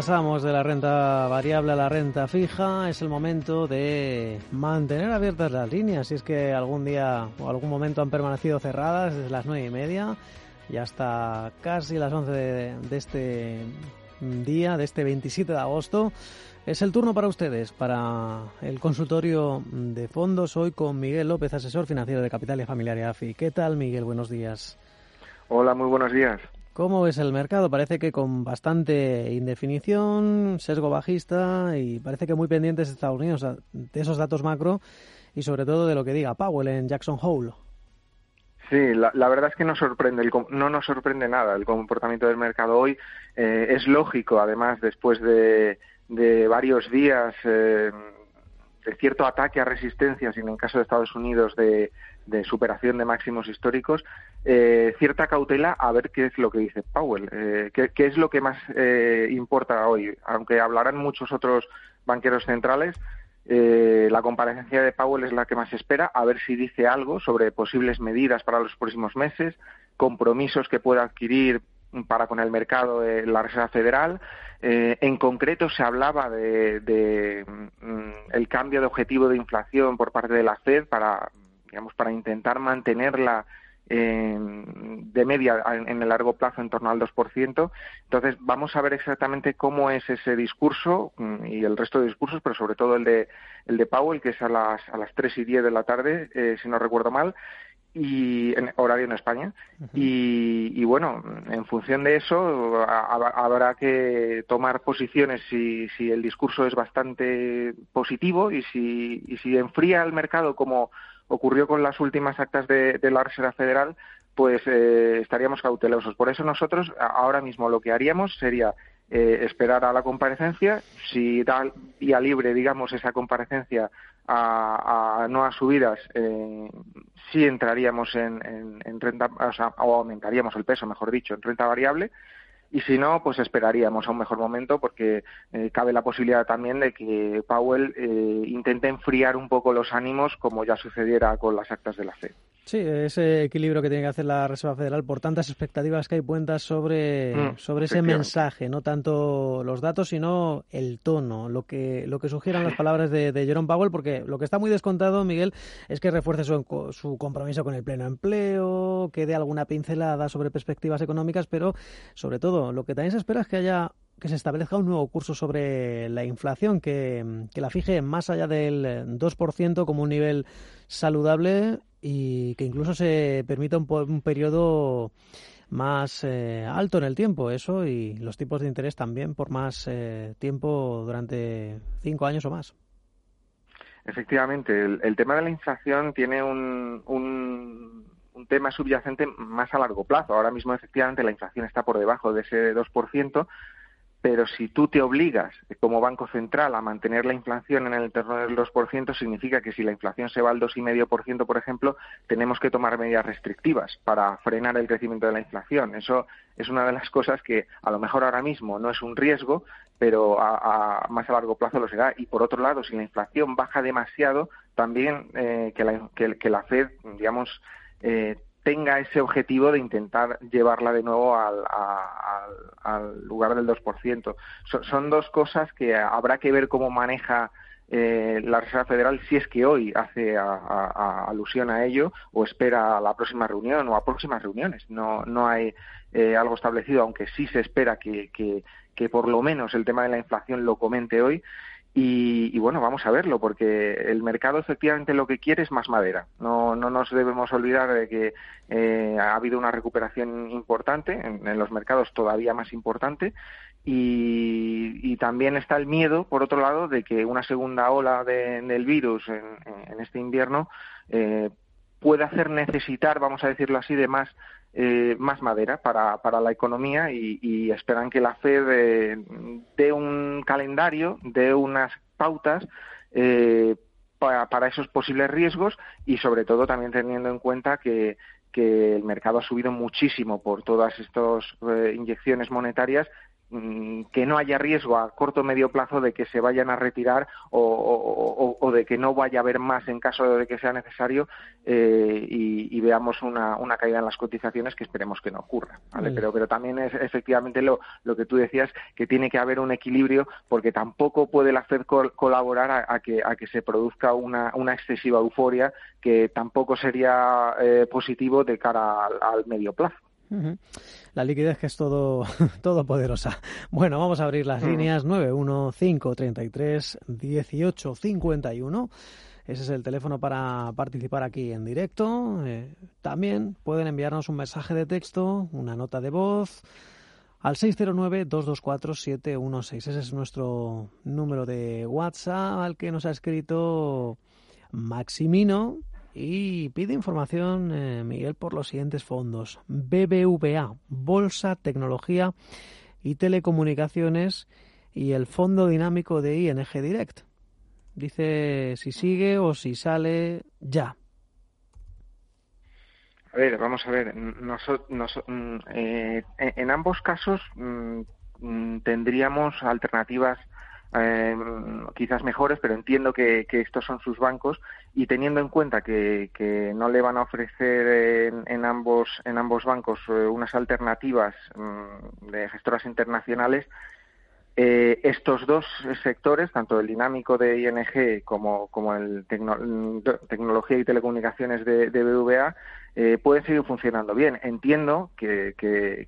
Pasamos de la renta variable a la renta fija, es el momento de mantener abiertas las líneas. Si es que algún día o algún momento han permanecido cerradas desde las nueve y media y hasta casi las 11 de, de este día, de este 27 de agosto. Es el turno para ustedes, para el consultorio de fondos, hoy con Miguel López, asesor financiero de Capital y Familiar AFI. ¿Qué tal, Miguel? Buenos días. Hola, muy buenos días. ¿Cómo ves el mercado? Parece que con bastante indefinición, sesgo bajista y parece que muy pendientes de Estados Unidos de esos datos macro y sobre todo de lo que diga Powell en Jackson Hole. Sí, la, verdad es que no sorprende, no nos sorprende nada el comportamiento del mercado hoy. Eh, es lógico, además, después de, varios días eh, de cierto ataque a resistencias y en el caso de Estados Unidos de, superación de máximos históricos, eh, cierta cautela a ver qué es lo que dice Powell, eh, qué, es lo que más eh, importa hoy. Aunque hablarán muchos otros banqueros centrales, la comparecencia de Powell es la que más espera, a ver si dice algo sobre posibles medidas para los próximos meses, compromisos que pueda adquirir para con el mercado de la Reserva Federal. Eh, en concreto se hablaba de, mm, el cambio de objetivo de inflación por parte de la Fed para digamos para intentar mantenerla de media en el largo plazo en torno al 2%. Entonces, vamos a ver exactamente cómo es ese discurso mm, y el resto de discursos, pero sobre todo el de, el de Powell, que es a las, a las 3 y 10 de la tarde, eh, si no recuerdo mal, y en horario en España. Y, bueno en función de eso habrá que tomar posiciones si, si el discurso es bastante positivo y si, y si enfría el mercado como ocurrió con las últimas actas de, la Reserva Federal pues eh, estaríamos cautelosos. Por eso nosotros ahora mismo lo que haríamos sería eh, esperar a la comparecencia si da día libre digamos esa comparecencia a, a nuevas subidas, eh, sí entraríamos en, en, renta, o, sea, o aumentaríamos el peso, mejor dicho, en renta variable y si no, pues esperaríamos a un mejor momento porque eh, cabe la posibilidad también de que Powell eh, intente enfriar un poco los ánimos como ya sucediera con las actas de la FED. Sí, ese equilibrio que tiene que hacer la Reserva Federal por tantas expectativas que hay puentas sobre, mm, sobre ese mensaje, no tanto los datos, sino el tono, lo que, lo que sugieran las palabras de, de Jerome Powell, porque lo que está muy descontado, Miguel, es que refuerce su, su compromiso con el pleno empleo, que dé alguna pincelada sobre perspectivas económicas, pero sobre todo lo que también se espera es que haya que se establezca un nuevo curso sobre la inflación, que, que la fije más allá del 2% como un nivel saludable y que incluso se permita un, un periodo más eh, alto en el tiempo, eso, y los tipos de interés también por más eh, tiempo durante cinco años o más. Efectivamente, el, tema de la inflación tiene un, un, un, tema subyacente más a largo plazo. Ahora mismo, efectivamente, la inflación está por debajo de ese 2%, pero si tú te obligas como Banco Central a mantener la inflación en el entorno del 2%, significa que si la inflación se va al 2,5%, por ejemplo, tenemos que tomar medidas restrictivas para frenar el crecimiento de la inflación. Eso es una de las cosas que a lo mejor ahora mismo no es un riesgo, pero a, más a largo plazo lo será. Y por otro lado, si la inflación baja demasiado, también eh, que, la, que, la Fed, digamos, eh, tenga ese objetivo de intentar llevarla de nuevo al, lugar del 2%. son dos cosas que habrá que ver cómo maneja eh, la Reserva Federal si es que hoy hace alusión a ello o espera a la próxima reunión o a próximas reuniones. No, no hay eh, algo establecido, aunque sí se espera que por lo menos el tema de la inflación lo comente hoy y, bueno, vamos a verlo, porque el mercado efectivamente lo que quiere es más madera. No, no nos debemos olvidar de que eh, ha habido una recuperación importante, en, los mercados todavía más importante, y, también está el miedo, por otro lado, de que una segunda ola del virus en, este invierno eh, pueda hacer necesitar, vamos a decirlo así, de más eh, más madera para, para la economía y, esperan que la Fed eh, dé un calendario, dé unas pautas eh, para, esos posibles riesgos y sobre todo también teniendo en cuenta que, el mercado ha subido muchísimo por todas estas eh, inyecciones monetarias que no haya riesgo a corto o medio plazo de que se vayan a retirar o, de que no vaya a haber más en caso de que sea necesario eh, y, veamos una, caída en las cotizaciones que esperemos que no ocurra. ¿vale? Pero, pero también es efectivamente lo, lo que tú decías, que tiene que haber un equilibrio porque tampoco puede la FED colaborar a, que, a que se produzca una, una excesiva euforia que tampoco sería eh, positivo de cara al medio plazo. La liquidez que es todo, todo poderosa. Bueno, vamos a abrir las líneas 915331851. Ese es el teléfono para participar aquí en directo. Eh, también pueden enviarnos un mensaje de texto, una nota de voz al 609-224-716. Ese es nuestro número de WhatsApp al que nos ha escrito Maximino y pide información, eh, Miguel, por los siguientes fondos. BBVA, Bolsa, Tecnología y Telecomunicaciones y el Fondo Dinámico de ING Direct. Dice si sigue o si sale ya. A ver, vamos a ver. Mm, eh, en ambos casos mm, mm, tendríamos alternativas eh, quizás mejores, pero entiendo que, estos son sus bancos y teniendo en cuenta que, no le van a ofrecer en, ambos en ambos bancos eh, unas alternativas mm, de gestoras internacionales, eh, estos dos sectores, tanto el dinámico de ING como, el tecnología y telecomunicaciones de, de BVA, pueden seguir funcionando bien. Entiendo que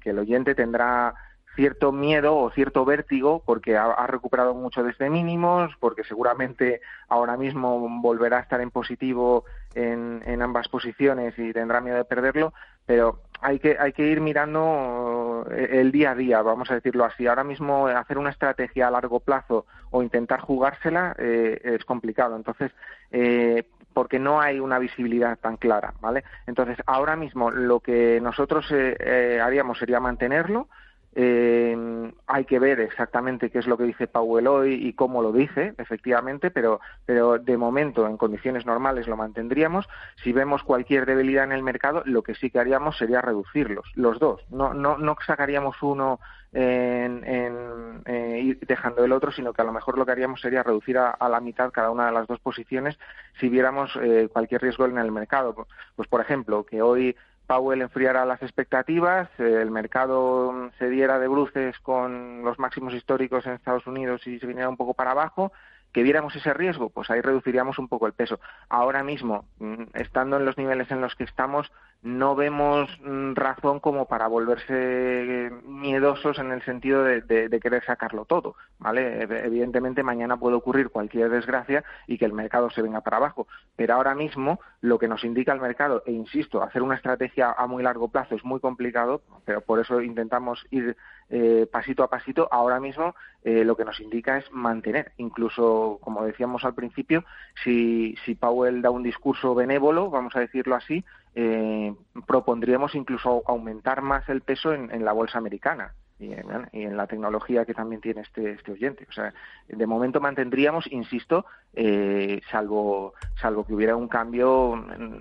el oyente tendrá cierto miedo o cierto vértigo porque ha, recuperado mucho desde mínimos, porque seguramente ahora mismo volverá a estar en positivo en, ambas posiciones y tendrá miedo de perderlo, pero hay que, hay que ir mirando eh, el día a día, vamos a decirlo así. Ahora mismo hacer una estrategia a largo plazo o intentar jugársela eh, es complicado. Entonces, eh, porque no hay una visibilidad tan clara, ¿vale? Entonces, ahora mismo lo que nosotros haríamos sería mantenerlo, eh, hay que ver exactamente qué es lo que dice Powell hoy y cómo lo dice, efectivamente, pero, pero de momento, en condiciones normales, lo mantendríamos. Si vemos cualquier debilidad en el mercado, lo que sí que haríamos sería reducirlos, los dos. No, no, no sacaríamos uno en, eh, dejando el otro, sino que a lo mejor lo que haríamos sería reducir a, la mitad cada una de las dos posiciones si viéramos eh, cualquier riesgo en el mercado. Pues, por ejemplo, que hoy Powell enfriara las expectativas, el mercado se diera de bruces con los máximos históricos en Estados Unidos y se viniera un poco para abajo, que viéramos ese riesgo, pues ahí reduciríamos un poco el peso. Ahora mismo, mm, estando en los niveles en los que estamos, no vemos mm, razón como para volverse miedosos en el sentido de, querer sacarlo todo, ¿vale? Evidentemente mañana puede ocurrir cualquier desgracia y que el mercado se venga para abajo, pero ahora mismo lo que nos indica el mercado, e insisto, hacer una estrategia a muy largo plazo es muy complicado, pero por eso intentamos ir eh, pasito a pasito, ahora mismo eh, lo que nos indica es mantener, incluso, como decíamos al principio, si, si Powell da un discurso benévolo, vamos a decirlo así, eh, propondríamos incluso aumentar más el peso en, la bolsa americana y en, la tecnología que también tiene este, este oyente. O sea, de momento mantendríamos, insisto, eh, salvo, salvo que hubiera un cambio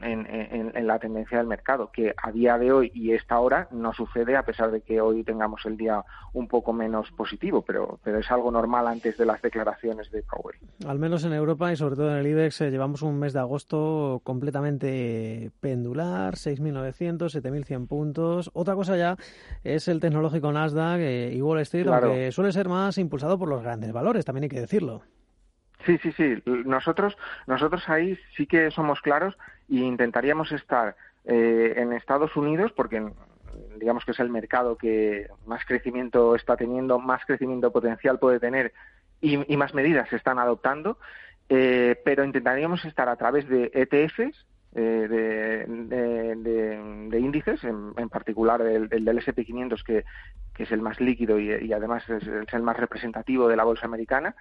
en, la tendencia del mercado, que a día de hoy y esta hora no sucede a pesar de que hoy tengamos el día un poco menos positivo, pero, pero es algo normal antes de las declaraciones de Powell. Al menos en Europa y sobre todo en el IBEX eh, llevamos un mes de agosto completamente pendular, 6.900, 7.100 puntos. Otra cosa ya es el tecnológico Nasdaq eh, y Wall Street, aunque suele ser más impulsado por los grandes valores, también hay que decirlo. Sí, sí, sí. Nosotros, nosotros ahí sí que somos claros e intentaríamos estar eh, en Estados Unidos porque digamos que es el mercado que más crecimiento está teniendo, más crecimiento potencial puede tener y, más medidas se están adoptando, eh, pero intentaríamos estar a través de ETFs, eh, de, índices, en, particular el, del SP500, que, que, es el más líquido y, además es, el más representativo de la bolsa americana,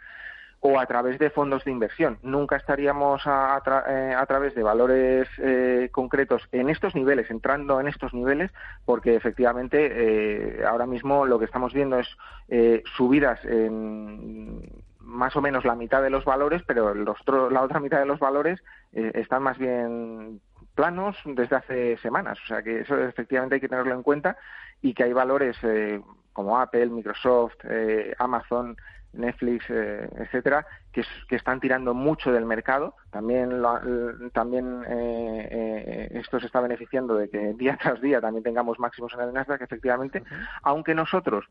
o a través de fondos de inversión. Nunca estaríamos a, eh, través de valores eh, concretos en estos niveles, entrando en estos niveles, porque efectivamente eh, ahora mismo lo que estamos viendo es subidas en, más o menos la mitad de los valores, pero los la otra mitad de los valores eh, están más bien planos desde hace semanas. O sea que eso efectivamente hay que tenerlo en cuenta y que hay valores eh, como Apple, Microsoft, eh, Amazon, Netflix, eh, etcétera, que, que, están tirando mucho del mercado. También, también esto se está beneficiando de que día tras día también tengamos máximos en el Nasdaq, efectivamente, aunque nosotros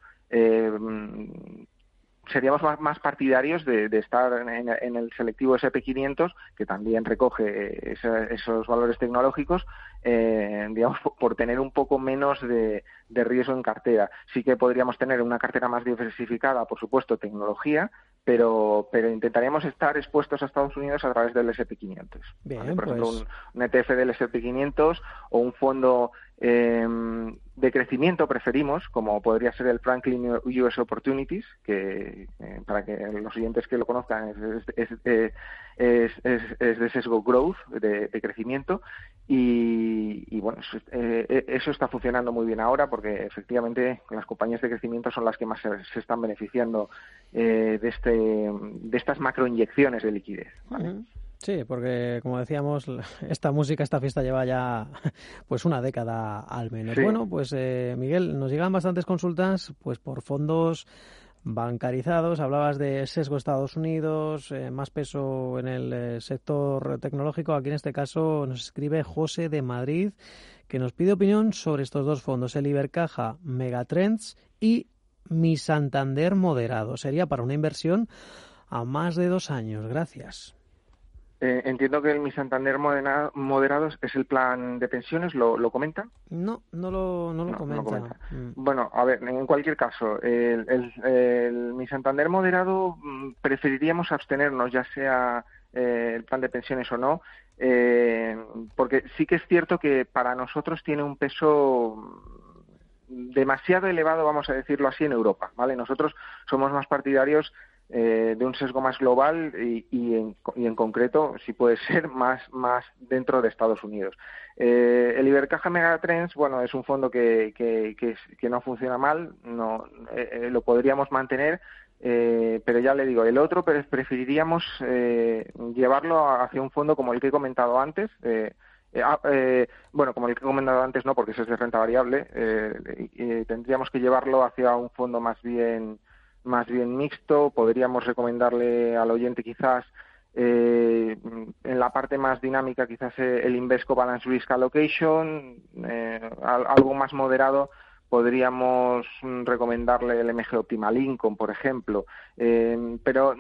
seríamos más, partidarios de, estar en, el selectivo SP500, que también recoge esos valores tecnológicos, eh, digamos, por, tener un poco menos de, riesgo en cartera. Sí que podríamos tener una cartera más diversificada, por supuesto, tecnología, pero, pero intentaríamos estar expuestos a Estados Unidos a través del SP500. Bien, Por ejemplo, pues un, ETF del SP500 o un fondo eh, de crecimiento preferimos, como podría ser el Franklin US Opportunities, que eh, para que los oyentes que lo conozcan es, de sesgo growth, de, crecimiento, y, bueno, eh, eh, eso está funcionando muy bien ahora porque efectivamente las compañías de crecimiento son las que más se, están beneficiando de, este, de estas macroinyecciones de liquidez. Sí, porque como decíamos, esta música, esta fiesta lleva ya pues una década al menos. Bueno, pues eh, Miguel, nos llegan bastantes consultas pues por fondos bancarizados. Hablabas de sesgo Estados Unidos, eh, más peso en el eh, sector tecnológico. Aquí en este caso nos escribe José de Madrid, que nos pide opinión sobre estos dos fondos, el Ibercaja Megatrends y Mi Santander Moderado. Sería para una inversión a más de dos años. Gracias. Eh, entiendo que el Mi Santander Moderados es el plan de pensiones, ¿lo, lo comenta? No, no lo, no lo comenta. Mm. Bueno, a ver, en cualquier caso, el, el, Mi Santander Moderado mm, preferiríamos abstenernos, ya sea eh, el plan de pensiones o no, eh, porque sí que es cierto que para nosotros tiene un peso demasiado elevado, vamos a decirlo así, en Europa, ¿vale? Nosotros somos más partidarios eh, de un sesgo más global y, y, en, y, en, concreto, si puede ser, más, más dentro de Estados Unidos. Eh, el Ibercaja Megatrends, bueno, es un fondo que, que, que, no funciona mal, no, eh, eh, lo podríamos mantener, eh, pero ya le digo, el otro preferiríamos llevarlo hacia un fondo como el que he comentado antes. Ah, bueno, como el que he comentado antes, no, porque ese es de renta variable. tendríamos que llevarlo hacia un fondo más bien más bien mixto. Podríamos recomendarle al oyente quizás eh, en la parte más dinámica quizás eh, el Invesco Balance Risk Allocation, eh, algo más moderado podríamos recomendarle el MG Optimal Income, por ejemplo, pero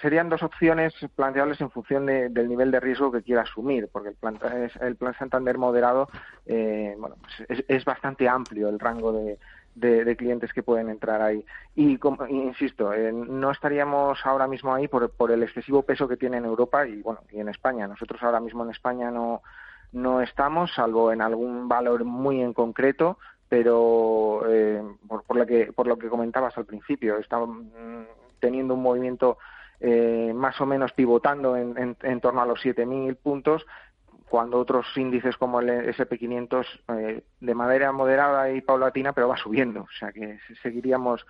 serían dos opciones planteables en función del nivel de riesgo que quiera asumir, porque el plan, el plan Santander moderado bueno, pues es, bastante amplio el rango de, de, clientes que pueden entrar ahí. Y, insisto, eh, no estaríamos ahora mismo ahí por, por el excesivo peso que tiene en Europa y, bueno, y en España. Nosotros ahora mismo en España no, no estamos, salvo en algún valor muy en concreto, pero eh, por, por, lo que, por lo que comentabas al principio, estamos mm, teniendo un movimiento eh, más o menos pivotando en, en, en torno a los 7.000 puntos cuando otros índices como el SP500 eh, de manera moderada y paulatina, pero va subiendo. O sea que seguiríamos,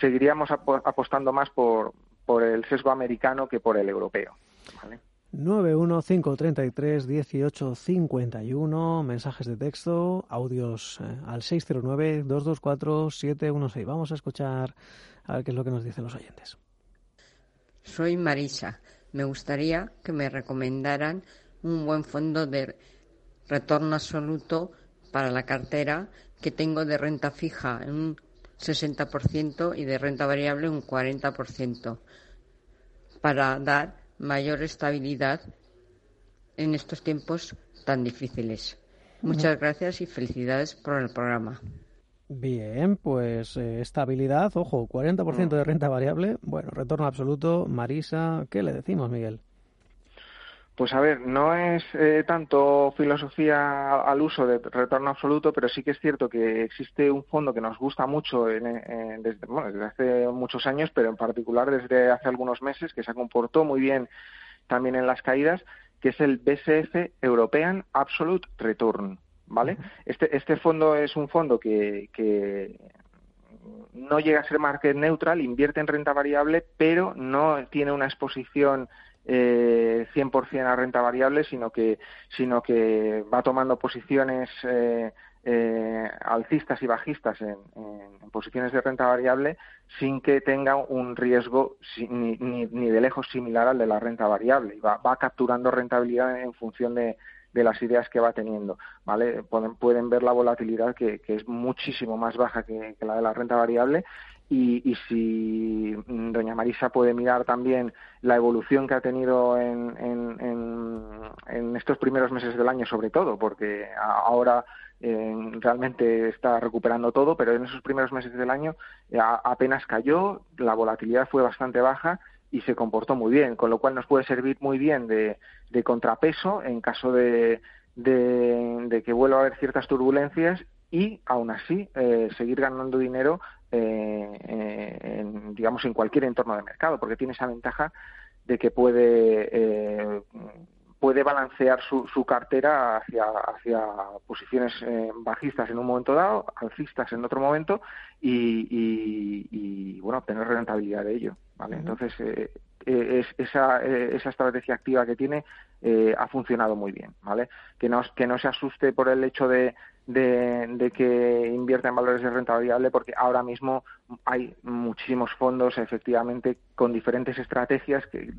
seguiríamos apostando más por, por el sesgo americano que por el europeo. ¿vale? 915331851, mensajes de texto, audios eh, al 609-224-716. Vamos a escuchar a ver qué es lo que nos dicen los oyentes. Soy Marisa. Me gustaría que me recomendaran un buen fondo de retorno absoluto para la cartera que tengo de renta fija en un 60% y de renta variable un 40% para dar mayor estabilidad en estos tiempos tan difíciles. Muchas gracias y felicidades por el programa. Bien, pues eh, estabilidad, ojo, 40% de renta variable, bueno, retorno absoluto. Marisa, ¿qué le decimos, Miguel? Pues a ver, no es eh, tanto filosofía al uso de retorno absoluto, pero sí que es cierto que existe un fondo que nos gusta mucho desde, desde hace muchos años, pero en particular desde hace algunos meses, que se comportó muy bien también en las caídas, que es el BSF European Absolute Return. ¿Vale? Este, este fondo es un fondo que, que no llega a ser market neutral, invierte en renta variable, pero no tiene una exposición eh, 100% a renta variable, sino que, sino que va tomando posiciones eh, eh, alcistas y bajistas en, posiciones de renta variable sin que tenga un riesgo ni, ni, de lejos similar al de la renta variable. Va, va capturando rentabilidad en función de, de las ideas que va teniendo, ¿vale? Pueden, pueden ver la volatilidad que, que es muchísimo más baja que, la de la renta variable y, y, si doña Marisa puede mirar también la evolución que ha tenido en, en, en, estos primeros meses del año sobre todo, porque ahora eh, realmente está recuperando todo, pero en esos primeros meses del año eh, apenas cayó, la volatilidad fue bastante baja y se comportó muy bien, con lo cual nos puede servir muy bien de, contrapeso en caso de, de, que vuelva a haber ciertas turbulencias y aún así eh, seguir ganando dinero eh, eh, en, digamos en cualquier entorno de mercado porque tiene esa ventaja de que puede puede balancear su, su cartera hacia, hacia posiciones bajistas en un momento dado, alcistas en otro momento y, y, bueno, obtener rentabilidad de ello. ¿vale? Entonces, eh, eh, esa, eh, estrategia activa que tiene ha funcionado muy bien, ¿vale? Que no, que no se asuste por el hecho de, de, que invierta en valores de renta variable, porque ahora mismo hay muchísimos fondos, efectivamente, con diferentes estrategias que,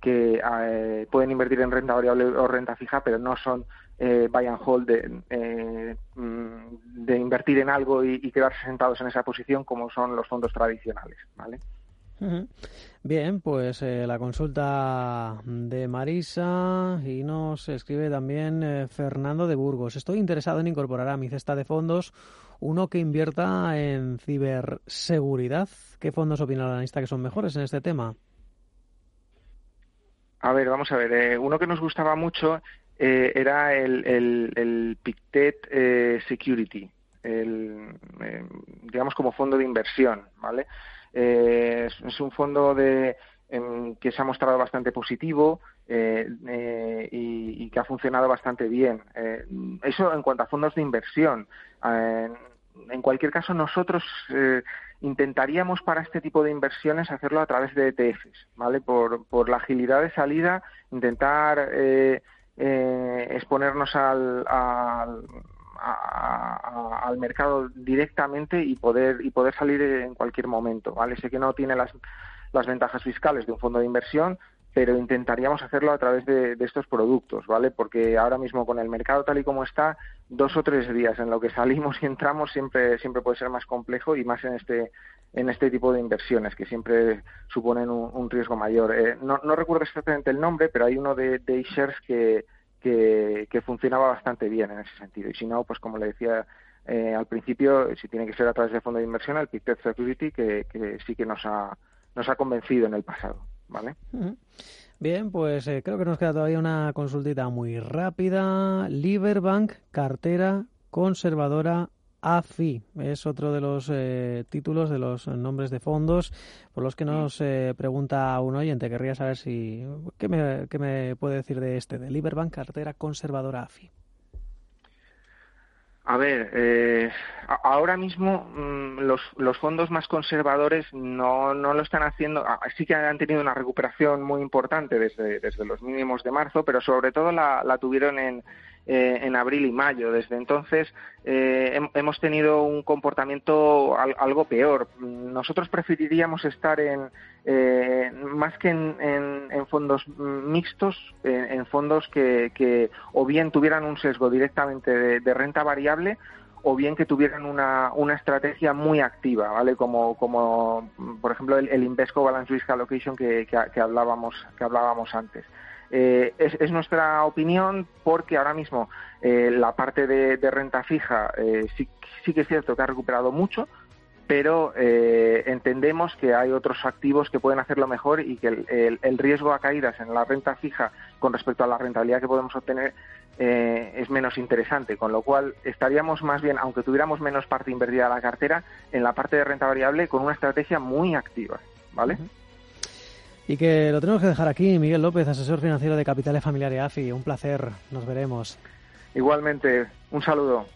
que pueden invertir en renta variable o renta fija, pero no son eh, buy and hold de, mm, de invertir en algo y, y, quedarse sentados en esa posición como son los fondos tradicionales, ¿vale? Bien, pues eh, la consulta de Marisa y nos escribe también eh, Fernando de Burgos. Estoy interesado en incorporar a mi cesta de fondos uno que invierta en ciberseguridad. ¿Qué fondos opina el analista que son mejores en este tema? A ver, vamos a ver. Eh, uno que nos gustaba mucho era el, el, el Pictet Security, el, digamos como fondo de inversión, ¿vale? Eh, es, un fondo de, que se ha mostrado bastante positivo eh, eh, y, que ha funcionado bastante bien. eso en cuanto a fondos de inversión. en cualquier caso, nosotros intentaríamos para este tipo de inversiones hacerlo a través de ETFs, ¿vale? Por, por la agilidad de salida, intentar exponernos al, al mercado directamente y poder y poder salir en cualquier momento vale sé que no tiene las las ventajas fiscales de un fondo de inversión pero intentaríamos hacerlo a través de, estos productos, ¿vale? Porque ahora mismo con el mercado tal y como está, dos o tres días en lo que salimos y entramos siempre siempre puede ser más complejo y más en este en este tipo de inversiones que siempre suponen un, riesgo mayor. Eh, no, no, recuerdo exactamente el nombre, pero hay uno de, de shares que, que, funcionaba bastante bien en ese sentido. Y si no, pues como le decía eh, al principio, si tiene que ser a través de fondo de inversión, el Pictet Security, que, que sí que nos ha, nos ha convencido en el pasado. ¿vale? Bien, pues eh, creo que nos queda todavía una consultita muy rápida. Liberbank, cartera conservadora AFI. Es otro de los eh, títulos, de los nombres de fondos por los que nos eh, pregunta un oyente. Querría saber si ¿qué me, qué me puede decir de este, de Liberbank, cartera conservadora AFI. A ver, eh, ahora mismo mm, los, los, fondos más conservadores no, no lo están haciendo. Ah, sí que han tenido una recuperación muy importante desde, desde los mínimos de marzo, pero sobre todo la, la tuvieron en, eh, en abril y mayo. Desde entonces eh, hemos tenido un comportamiento algo peor. Nosotros preferiríamos estar en eh, más que en, fondos mixtos, en, fondos que, o bien tuvieran un sesgo directamente de, renta variable o bien que tuvieran una, una estrategia muy activa, ¿vale? Como, como por ejemplo el, Invesco Balance Risk Allocation que, que, hablábamos, que hablábamos antes. Eh, es, nuestra opinión porque ahora mismo eh, la parte de, renta fija eh, sí, que es cierto que ha recuperado mucho, pero entendemos que hay otros activos que pueden hacerlo mejor y que el, riesgo a caídas en la renta fija con respecto a la rentabilidad que podemos obtener es menos interesante, con lo cual estaríamos más bien, aunque tuviéramos menos parte invertida a la cartera, en la parte de renta variable con una estrategia muy activa, ¿vale? Y que lo tenemos que dejar aquí, Miguel López, asesor financiero de Capitales Familiares AFI. Un placer, nos veremos. Igualmente, un saludo.